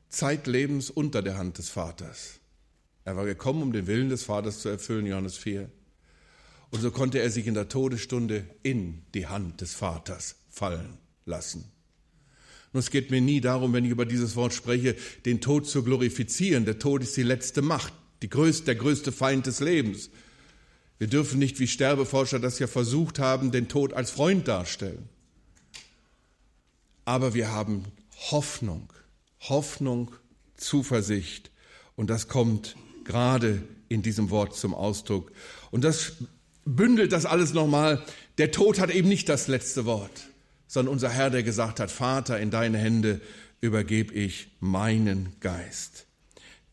zeitlebens unter der Hand des Vaters. Er war gekommen, um den Willen des Vaters zu erfüllen, Johannes 4. Und so konnte er sich in der Todesstunde in die Hand des Vaters fallen lassen. Nun, es geht mir nie darum, wenn ich über dieses Wort spreche, den Tod zu glorifizieren. Der Tod ist die letzte Macht, die größte, der größte Feind des Lebens. Wir dürfen nicht, wie Sterbeforscher das ja versucht haben, den Tod als Freund darstellen aber wir haben Hoffnung, Hoffnung, Zuversicht und das kommt gerade in diesem Wort zum Ausdruck. Und das bündelt das alles nochmal. Der Tod hat eben nicht das letzte Wort, sondern unser Herr, der gesagt hat, Vater, in deine Hände übergebe ich meinen Geist.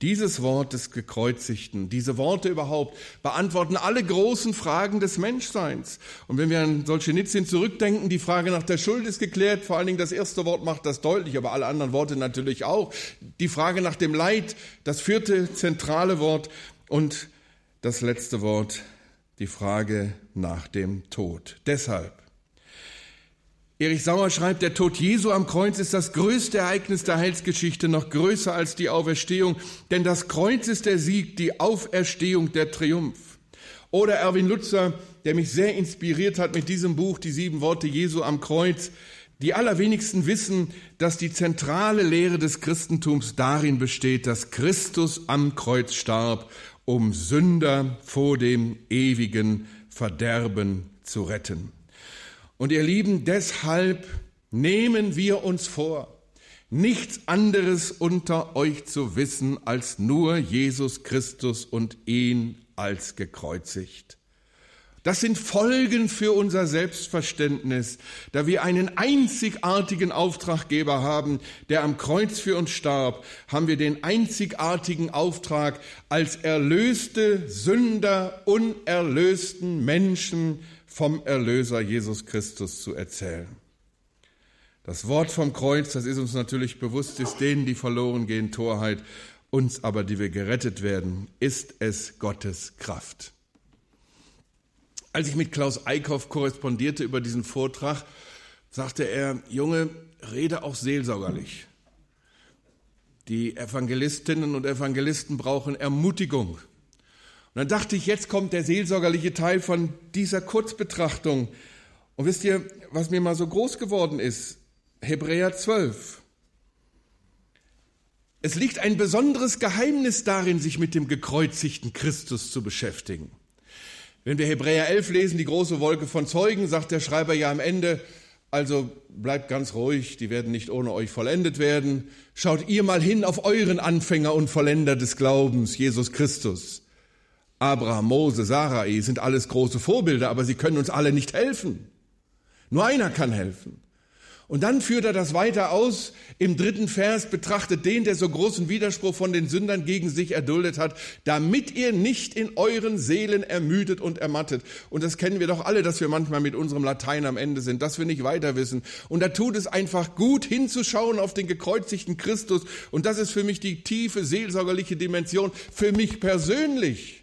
Dieses Wort des Gekreuzigten, diese Worte überhaupt, beantworten alle großen Fragen des Menschseins. Und wenn wir an Solzhenitsyn zurückdenken, die Frage nach der Schuld ist geklärt, vor allen Dingen das erste Wort macht das deutlich, aber alle anderen Worte natürlich auch. Die Frage nach dem Leid, das vierte zentrale Wort und das letzte Wort, die Frage nach dem Tod. Deshalb Erich Sauer schreibt, der Tod Jesu am Kreuz ist das größte Ereignis der Heilsgeschichte, noch größer als die Auferstehung, denn das Kreuz ist der Sieg, die Auferstehung der Triumph. Oder Erwin Lutzer, der mich sehr inspiriert hat mit diesem Buch, die sieben Worte Jesu am Kreuz. Die allerwenigsten wissen, dass die zentrale Lehre des Christentums darin besteht, dass Christus am Kreuz starb, um Sünder vor dem ewigen Verderben zu retten. Und ihr Lieben, deshalb nehmen wir uns vor, nichts anderes unter euch zu wissen als nur Jesus Christus und ihn als gekreuzigt. Das sind Folgen für unser Selbstverständnis, da wir einen einzigartigen Auftraggeber haben, der am Kreuz für uns starb, haben wir den einzigartigen Auftrag, als erlöste Sünder, unerlösten Menschen vom Erlöser Jesus Christus zu erzählen. Das Wort vom Kreuz, das ist uns natürlich bewusst, ist denen, die verloren gehen, Torheit, uns aber, die wir gerettet werden, ist es Gottes Kraft. Als ich mit Klaus Eickhoff korrespondierte über diesen Vortrag, sagte er, Junge, rede auch seelsorgerlich. Die Evangelistinnen und Evangelisten brauchen Ermutigung. Und dann dachte ich, jetzt kommt der seelsorgerliche Teil von dieser Kurzbetrachtung. Und wisst ihr, was mir mal so groß geworden ist? Hebräer 12. Es liegt ein besonderes Geheimnis darin, sich mit dem gekreuzigten Christus zu beschäftigen. Wenn wir Hebräer 11 lesen, die große Wolke von Zeugen, sagt der Schreiber ja am Ende, also bleibt ganz ruhig, die werden nicht ohne euch vollendet werden. Schaut ihr mal hin auf euren Anfänger und Vollender des Glaubens, Jesus Christus. Abraham, Mose, Sarai sind alles große Vorbilder, aber sie können uns alle nicht helfen. Nur einer kann helfen. Und dann führt er das weiter aus. Im dritten Vers betrachtet den, der so großen Widerspruch von den Sündern gegen sich erduldet hat, damit ihr nicht in euren Seelen ermüdet und ermattet. Und das kennen wir doch alle, dass wir manchmal mit unserem Latein am Ende sind, dass wir nicht weiter wissen. Und da tut es einfach gut hinzuschauen auf den gekreuzigten Christus. Und das ist für mich die tiefe seelsorgerliche Dimension, für mich persönlich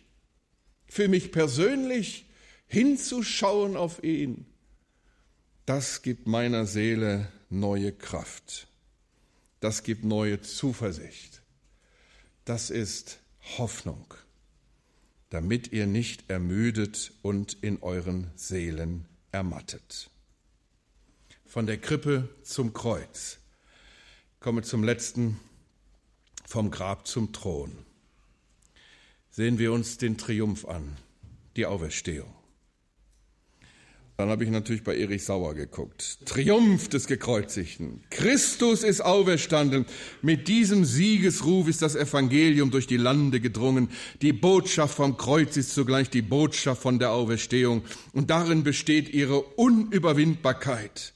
für mich persönlich hinzuschauen auf ihn, das gibt meiner Seele neue Kraft. Das gibt neue Zuversicht. Das ist Hoffnung, damit ihr nicht ermüdet und in euren Seelen ermattet. Von der Krippe zum Kreuz. Ich komme zum letzten, vom Grab zum Thron sehen wir uns den Triumph an, die Auferstehung. Dann habe ich natürlich bei Erich Sauer geguckt. Triumph des Gekreuzigten. Christus ist auferstanden. Mit diesem Siegesruf ist das Evangelium durch die Lande gedrungen. Die Botschaft vom Kreuz ist zugleich die Botschaft von der Auferstehung. Und darin besteht ihre Unüberwindbarkeit.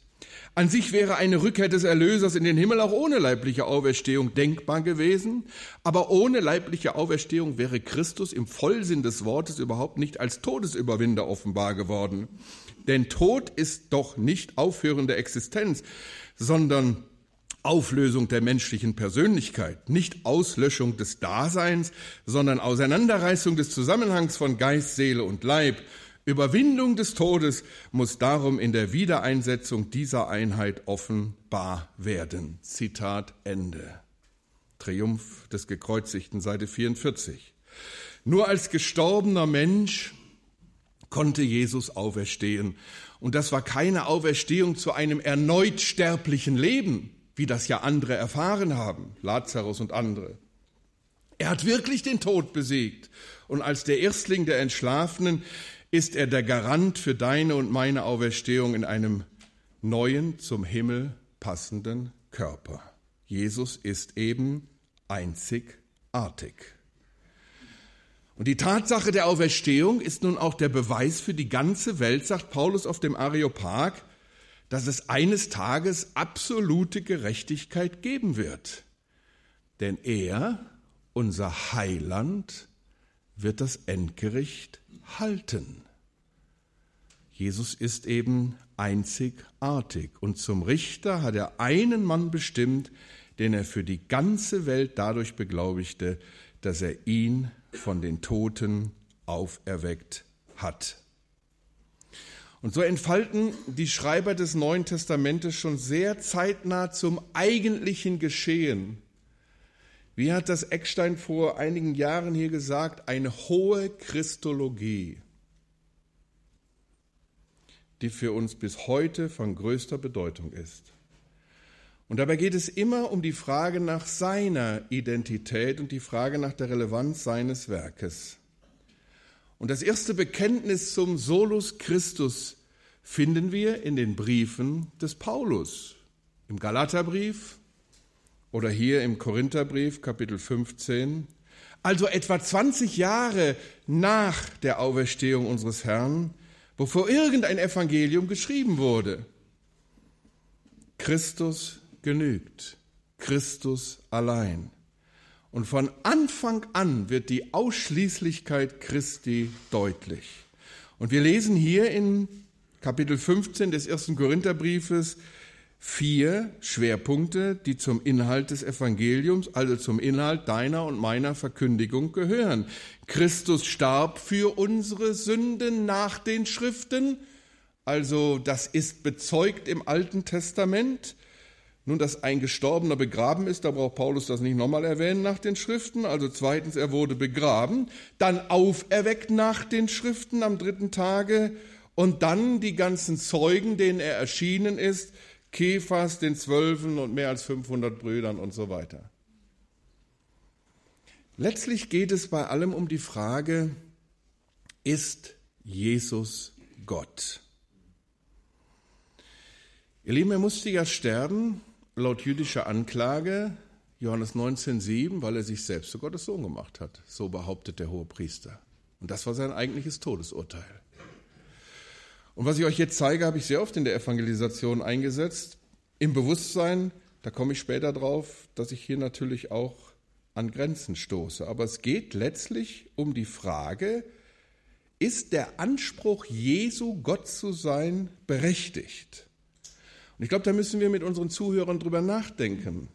An sich wäre eine Rückkehr des Erlösers in den Himmel auch ohne leibliche Auferstehung denkbar gewesen, aber ohne leibliche Auferstehung wäre Christus im Vollsinn des Wortes überhaupt nicht als Todesüberwinder offenbar geworden. Denn Tod ist doch nicht aufhörende Existenz, sondern Auflösung der menschlichen Persönlichkeit, nicht Auslöschung des Daseins, sondern Auseinanderreißung des Zusammenhangs von Geist, Seele und Leib Überwindung des Todes muss darum in der Wiedereinsetzung dieser Einheit offenbar werden. Zitat Ende. Triumph des Gekreuzigten, Seite 44. Nur als gestorbener Mensch konnte Jesus auferstehen. Und das war keine Auferstehung zu einem erneut sterblichen Leben, wie das ja andere erfahren haben, Lazarus und andere. Er hat wirklich den Tod besiegt. Und als der Erstling der Entschlafenen ist er der Garant für deine und meine Auferstehung in einem neuen, zum Himmel passenden Körper. Jesus ist eben einzigartig. Und die Tatsache der Auferstehung ist nun auch der Beweis für die ganze Welt, sagt Paulus auf dem Areopag, dass es eines Tages absolute Gerechtigkeit geben wird. Denn er, unser Heiland, wird das Endgericht halten. Jesus ist eben einzigartig und zum Richter hat er einen Mann bestimmt, den er für die ganze Welt dadurch beglaubigte, dass er ihn von den Toten auferweckt hat. Und so entfalten die Schreiber des Neuen Testamentes schon sehr zeitnah zum eigentlichen Geschehen. Wie hat das Eckstein vor einigen Jahren hier gesagt, eine hohe Christologie, die für uns bis heute von größter Bedeutung ist. Und dabei geht es immer um die Frage nach seiner Identität und die Frage nach der Relevanz seines Werkes. Und das erste Bekenntnis zum Solus Christus finden wir in den Briefen des Paulus. Im Galaterbrief oder hier im Korintherbrief Kapitel 15. Also etwa 20 Jahre nach der Auferstehung unseres Herrn, bevor irgendein Evangelium geschrieben wurde. Christus genügt. Christus allein. Und von Anfang an wird die Ausschließlichkeit Christi deutlich. Und wir lesen hier in Kapitel 15 des ersten Korintherbriefes vier Schwerpunkte, die zum Inhalt des Evangeliums, also zum Inhalt deiner und meiner Verkündigung gehören. Christus starb für unsere Sünden nach den Schriften, also das ist bezeugt im Alten Testament. Nun, dass ein Gestorbener begraben ist, da braucht Paulus das nicht nochmal erwähnen nach den Schriften. Also zweitens, er wurde begraben, dann auferweckt nach den Schriften am dritten Tage und dann die ganzen Zeugen, denen er erschienen ist, Kephas, den Zwölfen und mehr als 500 Brüdern und so weiter. Letztlich geht es bei allem um die Frage, ist Jesus Gott? Ihr Lieben, er musste ja sterben, laut jüdischer Anklage, Johannes 19,7, weil er sich selbst zu Gottes Sohn gemacht hat. So behauptet der hohe Priester. Und das war sein eigentliches Todesurteil. Und was ich euch jetzt zeige, habe ich sehr oft in der Evangelisation eingesetzt. Im Bewusstsein, da komme ich später drauf, dass ich hier natürlich auch an Grenzen stoße. Aber es geht letztlich um die Frage, ist der Anspruch Jesu, Gott zu sein, berechtigt? Und ich glaube, da müssen wir mit unseren Zuhörern drüber nachdenken.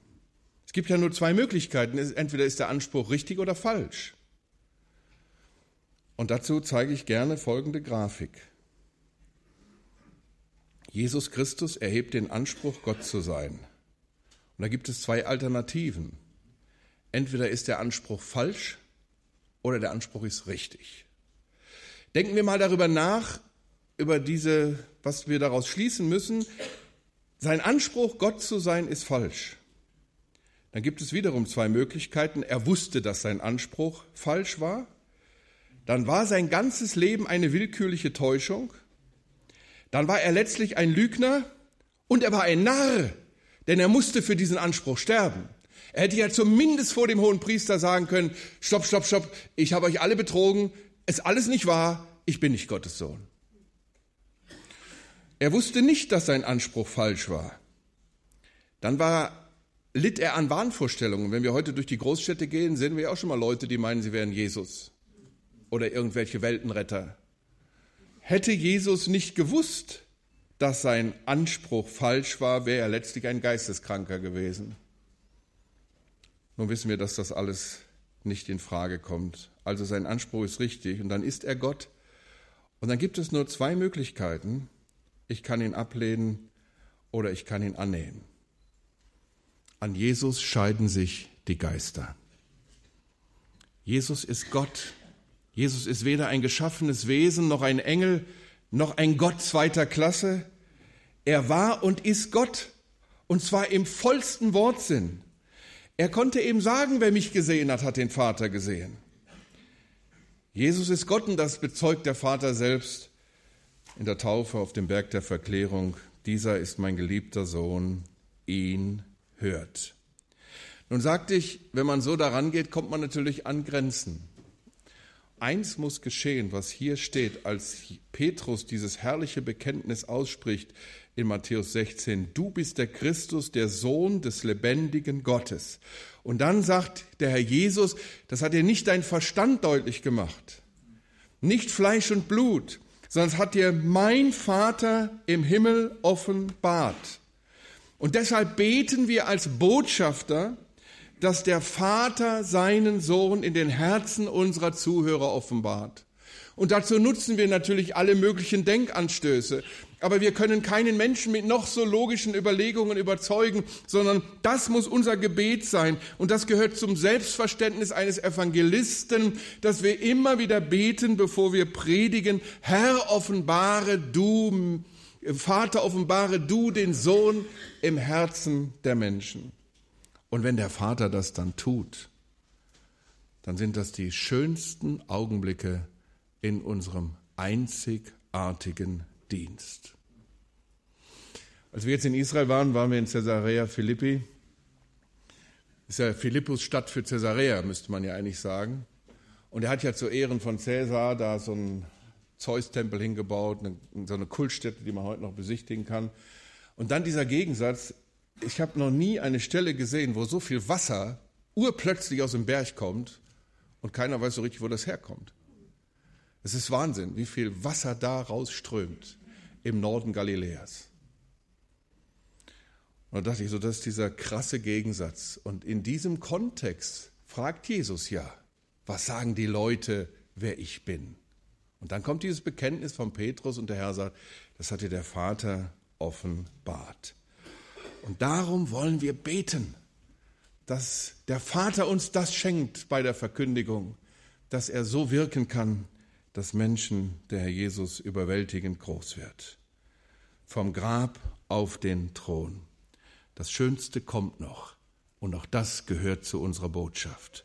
Es gibt ja nur zwei Möglichkeiten. Entweder ist der Anspruch richtig oder falsch. Und dazu zeige ich gerne folgende Grafik. Jesus Christus erhebt den Anspruch, Gott zu sein. Und da gibt es zwei Alternativen. Entweder ist der Anspruch falsch oder der Anspruch ist richtig. Denken wir mal darüber nach, über diese, was wir daraus schließen müssen. Sein Anspruch, Gott zu sein, ist falsch. Dann gibt es wiederum zwei Möglichkeiten. Er wusste, dass sein Anspruch falsch war. Dann war sein ganzes Leben eine willkürliche Täuschung. Dann war er letztlich ein Lügner und er war ein Narr, denn er musste für diesen Anspruch sterben. Er hätte ja zumindest vor dem hohen Priester sagen können, stopp, stopp, stopp, ich habe euch alle betrogen, ist alles nicht wahr, ich bin nicht Gottes Sohn. Er wusste nicht, dass sein Anspruch falsch war. Dann war, litt er an Wahnvorstellungen. Wenn wir heute durch die Großstädte gehen, sehen wir auch schon mal Leute, die meinen, sie wären Jesus oder irgendwelche Weltenretter. Hätte Jesus nicht gewusst, dass sein Anspruch falsch war, wäre er letztlich ein Geisteskranker gewesen. Nun wissen wir, dass das alles nicht in Frage kommt. Also sein Anspruch ist richtig und dann ist er Gott. Und dann gibt es nur zwei Möglichkeiten. Ich kann ihn ablehnen oder ich kann ihn annehmen. An Jesus scheiden sich die Geister. Jesus ist Gott. Jesus ist weder ein geschaffenes Wesen noch ein Engel noch ein Gott zweiter Klasse. Er war und ist Gott und zwar im vollsten Wortsinn. Er konnte eben sagen, wer mich gesehen hat, hat den Vater gesehen. Jesus ist Gott und das bezeugt der Vater selbst in der Taufe auf dem Berg der Verklärung, dieser ist mein geliebter Sohn, ihn hört. Nun sagte ich, wenn man so daran geht, kommt man natürlich an Grenzen. Eins muss geschehen, was hier steht, als Petrus dieses herrliche Bekenntnis ausspricht in Matthäus 16, du bist der Christus, der Sohn des lebendigen Gottes. Und dann sagt der Herr Jesus, das hat dir nicht dein Verstand deutlich gemacht, nicht Fleisch und Blut, sondern es hat dir mein Vater im Himmel offenbart. Und deshalb beten wir als Botschafter, dass der Vater seinen Sohn in den Herzen unserer Zuhörer offenbart. Und dazu nutzen wir natürlich alle möglichen Denkanstöße. Aber wir können keinen Menschen mit noch so logischen Überlegungen überzeugen, sondern das muss unser Gebet sein. Und das gehört zum Selbstverständnis eines Evangelisten, dass wir immer wieder beten, bevor wir predigen, Herr, offenbare du, Vater, offenbare du den Sohn im Herzen der Menschen. Und wenn der Vater das dann tut, dann sind das die schönsten Augenblicke in unserem einzigartigen Dienst. Als wir jetzt in Israel waren, waren wir in Caesarea Philippi. Ist ja Philippus Stadt für Caesarea, müsste man ja eigentlich sagen. Und er hat ja zu Ehren von Caesar da so einen Zeus-Tempel hingebaut, so eine Kultstätte, die man heute noch besichtigen kann. Und dann dieser Gegensatz, ich habe noch nie eine Stelle gesehen, wo so viel Wasser urplötzlich aus dem Berg kommt und keiner weiß so richtig, wo das herkommt. Es ist Wahnsinn, wie viel Wasser da rausströmt im Norden Galiläas. Und da dachte ich so, das ist dieser krasse Gegensatz. Und in diesem Kontext fragt Jesus ja, was sagen die Leute, wer ich bin? Und dann kommt dieses Bekenntnis von Petrus und der Herr sagt, das hat dir der Vater offenbart. Und darum wollen wir beten, dass der Vater uns das schenkt bei der Verkündigung, dass er so wirken kann, dass Menschen der Herr Jesus überwältigend groß wird. Vom Grab auf den Thron. Das Schönste kommt noch. Und auch das gehört zu unserer Botschaft.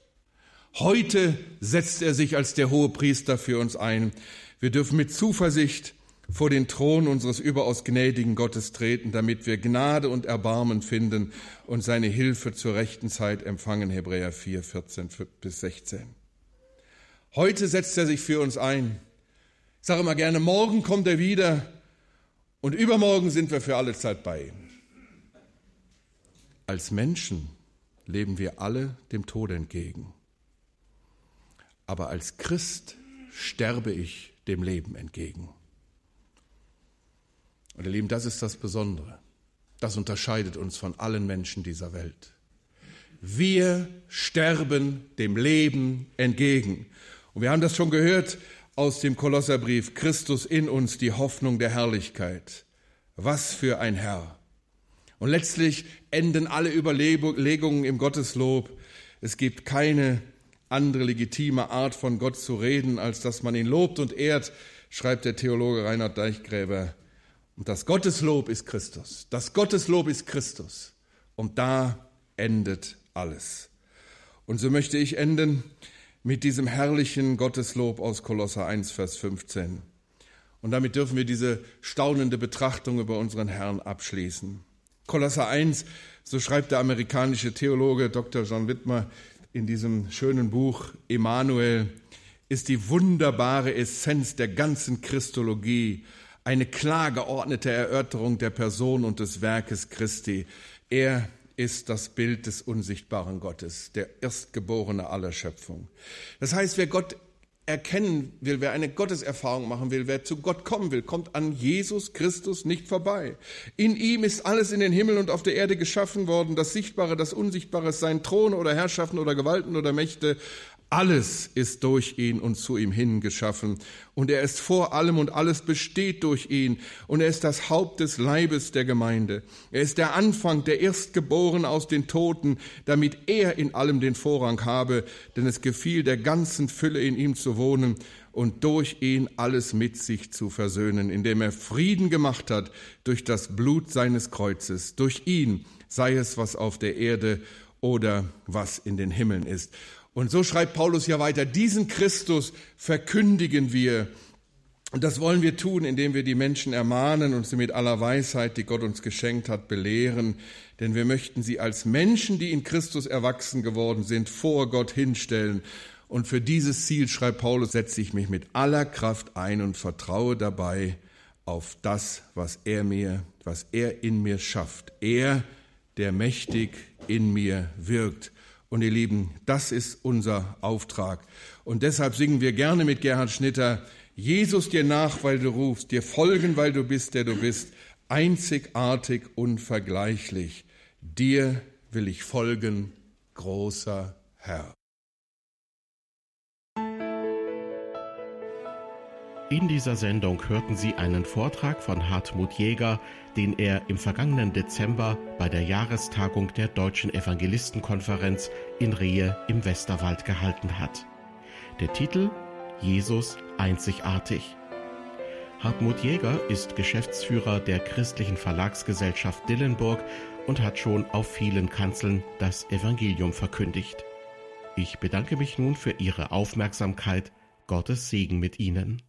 Heute setzt er sich als der hohe Priester für uns ein. Wir dürfen mit Zuversicht vor den Thron unseres überaus gnädigen Gottes treten, damit wir Gnade und Erbarmen finden und seine Hilfe zur rechten Zeit empfangen. Hebräer 4, 14 bis 16. Heute setzt er sich für uns ein. Ich sage immer gerne, morgen kommt er wieder und übermorgen sind wir für alle Zeit bei ihm. Als Menschen leben wir alle dem Tod entgegen. Aber als Christ sterbe ich dem Leben entgegen. Und ihr Lieben, das ist das Besondere. Das unterscheidet uns von allen Menschen dieser Welt. Wir sterben dem Leben entgegen. Und wir haben das schon gehört aus dem Kolosserbrief. Christus in uns, die Hoffnung der Herrlichkeit. Was für ein Herr. Und letztlich enden alle Überlegungen im Gotteslob. Es gibt keine andere legitime Art von Gott zu reden, als dass man ihn lobt und ehrt, schreibt der Theologe Reinhard Deichgräber. Und das Gotteslob ist Christus. Das Gotteslob ist Christus. Und da endet alles. Und so möchte ich enden mit diesem herrlichen Gotteslob aus Kolosser 1, Vers 15. Und damit dürfen wir diese staunende Betrachtung über unseren Herrn abschließen. Kolosser 1, so schreibt der amerikanische Theologe Dr. John Wittmer in diesem schönen Buch Emanuel, ist die wunderbare Essenz der ganzen Christologie eine klar geordnete Erörterung der Person und des Werkes Christi. Er ist das Bild des unsichtbaren Gottes, der Erstgeborene aller Schöpfung. Das heißt, wer Gott erkennen will, wer eine Gotteserfahrung machen will, wer zu Gott kommen will, kommt an Jesus Christus nicht vorbei. In ihm ist alles in den Himmel und auf der Erde geschaffen worden, das Sichtbare, das Unsichtbare, sein Thron oder Herrschaften oder Gewalten oder Mächte, alles ist durch ihn und zu ihm hin geschaffen. Und er ist vor allem und alles besteht durch ihn. Und er ist das Haupt des Leibes der Gemeinde. Er ist der Anfang, der Erstgeborene aus den Toten, damit er in allem den Vorrang habe. Denn es gefiel der ganzen Fülle in ihm zu wohnen und durch ihn alles mit sich zu versöhnen, indem er Frieden gemacht hat durch das Blut seines Kreuzes. Durch ihn sei es, was auf der Erde oder was in den Himmeln ist. Und so schreibt Paulus ja weiter, diesen Christus verkündigen wir. Und das wollen wir tun, indem wir die Menschen ermahnen und sie mit aller Weisheit, die Gott uns geschenkt hat, belehren. Denn wir möchten sie als Menschen, die in Christus erwachsen geworden sind, vor Gott hinstellen. Und für dieses Ziel, schreibt Paulus, setze ich mich mit aller Kraft ein und vertraue dabei auf das, was er mir, was er in mir schafft. Er, der mächtig in mir wirkt. Und ihr Lieben, das ist unser Auftrag. Und deshalb singen wir gerne mit Gerhard Schnitter, Jesus dir nach, weil du rufst, dir folgen, weil du bist, der du bist, einzigartig, unvergleichlich. Dir will ich folgen, großer Herr. In dieser Sendung hörten Sie einen Vortrag von Hartmut Jäger, den er im vergangenen Dezember bei der Jahrestagung der Deutschen Evangelistenkonferenz in Rehe im Westerwald gehalten hat. Der Titel Jesus einzigartig. Hartmut Jäger ist Geschäftsführer der christlichen Verlagsgesellschaft Dillenburg und hat schon auf vielen Kanzeln das Evangelium verkündigt. Ich bedanke mich nun für Ihre Aufmerksamkeit. Gottes Segen mit Ihnen.